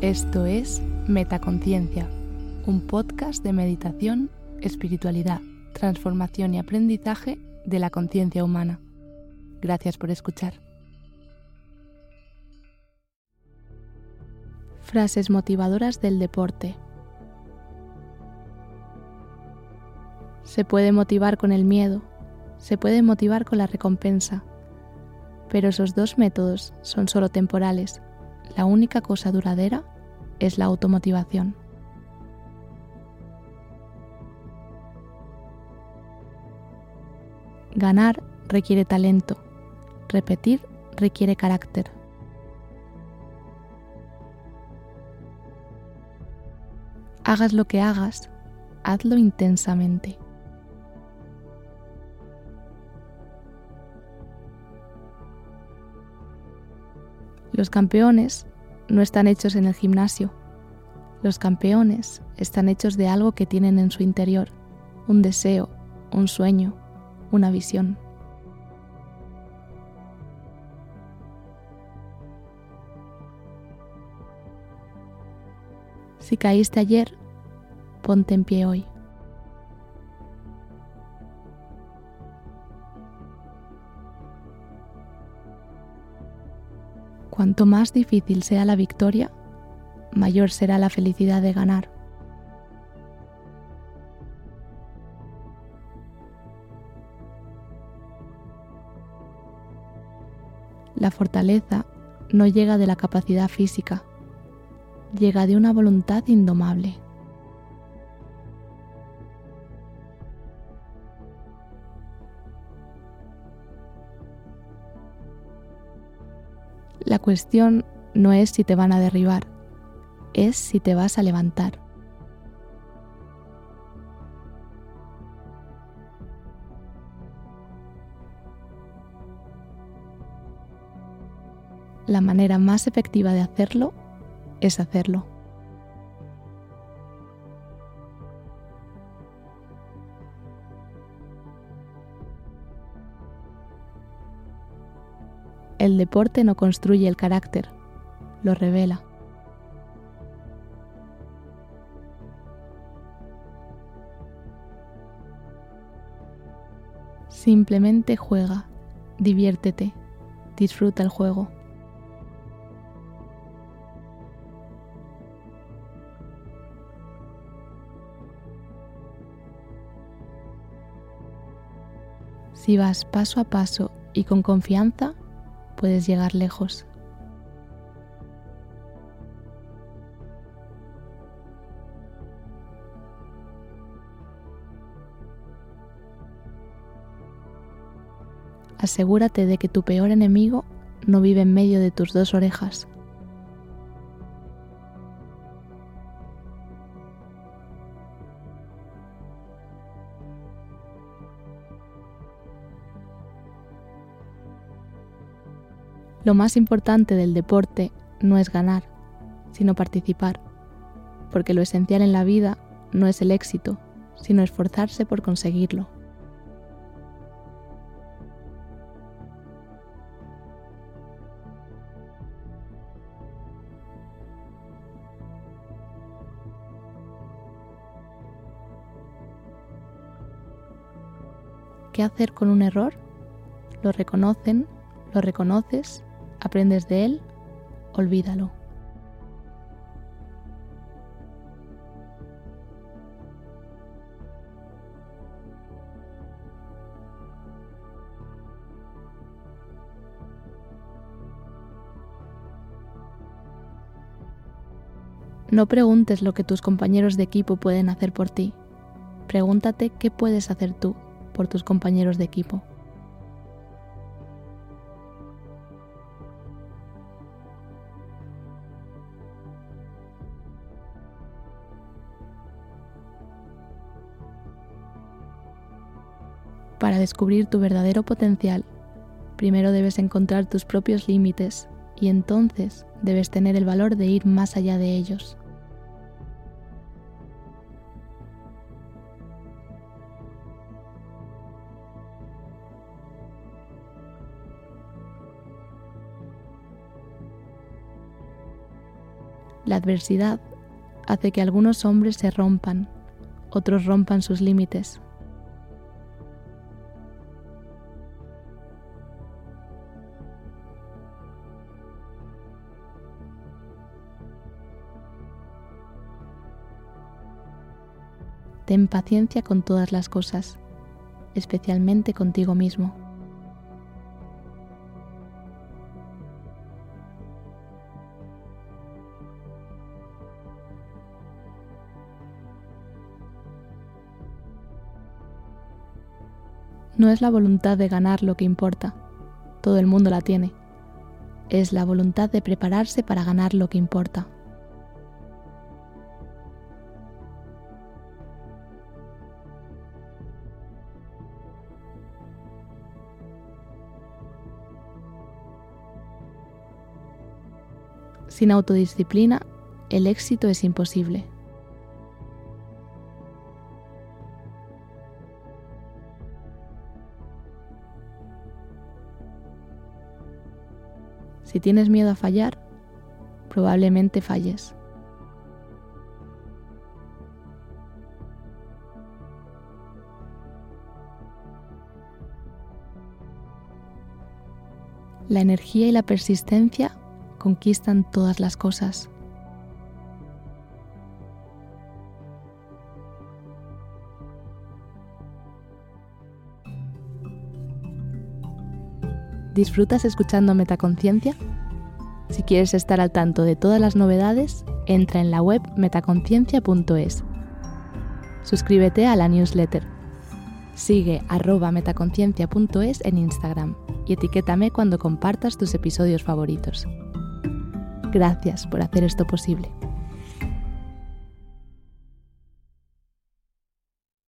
Esto es Metaconciencia, un podcast de meditación, espiritualidad, transformación y aprendizaje de la conciencia humana. Gracias por escuchar. Frases motivadoras del deporte. Se puede motivar con el miedo, se puede motivar con la recompensa, pero esos dos métodos son solo temporales. La única cosa duradera es la automotivación. Ganar requiere talento, repetir requiere carácter. Hagas lo que hagas, hazlo intensamente. Los campeones no están hechos en el gimnasio. Los campeones están hechos de algo que tienen en su interior, un deseo, un sueño, una visión. Si caíste ayer, ponte en pie hoy. Cuanto más difícil sea la victoria, mayor será la felicidad de ganar. La fortaleza no llega de la capacidad física, llega de una voluntad indomable. La cuestión no es si te van a derribar, es si te vas a levantar. La manera más efectiva de hacerlo es hacerlo. El deporte no construye el carácter, lo revela. Simplemente juega, diviértete, disfruta el juego. Si vas paso a paso y con confianza, puedes llegar lejos. Asegúrate de que tu peor enemigo no vive en medio de tus dos orejas. Lo más importante del deporte no es ganar, sino participar, porque lo esencial en la vida no es el éxito, sino esforzarse por conseguirlo. ¿Qué hacer con un error? Lo reconocen, lo reconoces aprendes de él, olvídalo. No preguntes lo que tus compañeros de equipo pueden hacer por ti. Pregúntate qué puedes hacer tú por tus compañeros de equipo. Para descubrir tu verdadero potencial, primero debes encontrar tus propios límites y entonces debes tener el valor de ir más allá de ellos. La adversidad hace que algunos hombres se rompan, otros rompan sus límites. Ten paciencia con todas las cosas, especialmente contigo mismo. No es la voluntad de ganar lo que importa, todo el mundo la tiene. Es la voluntad de prepararse para ganar lo que importa. Sin autodisciplina, el éxito es imposible. Si tienes miedo a fallar, probablemente falles. La energía y la persistencia conquistan todas las cosas. ¿Disfrutas escuchando Metaconciencia? Si quieres estar al tanto de todas las novedades, entra en la web metaconciencia.es. Suscríbete a la newsletter. Sigue arroba metaconciencia.es en Instagram y etiquétame cuando compartas tus episodios favoritos. Gracias por hacer esto posible.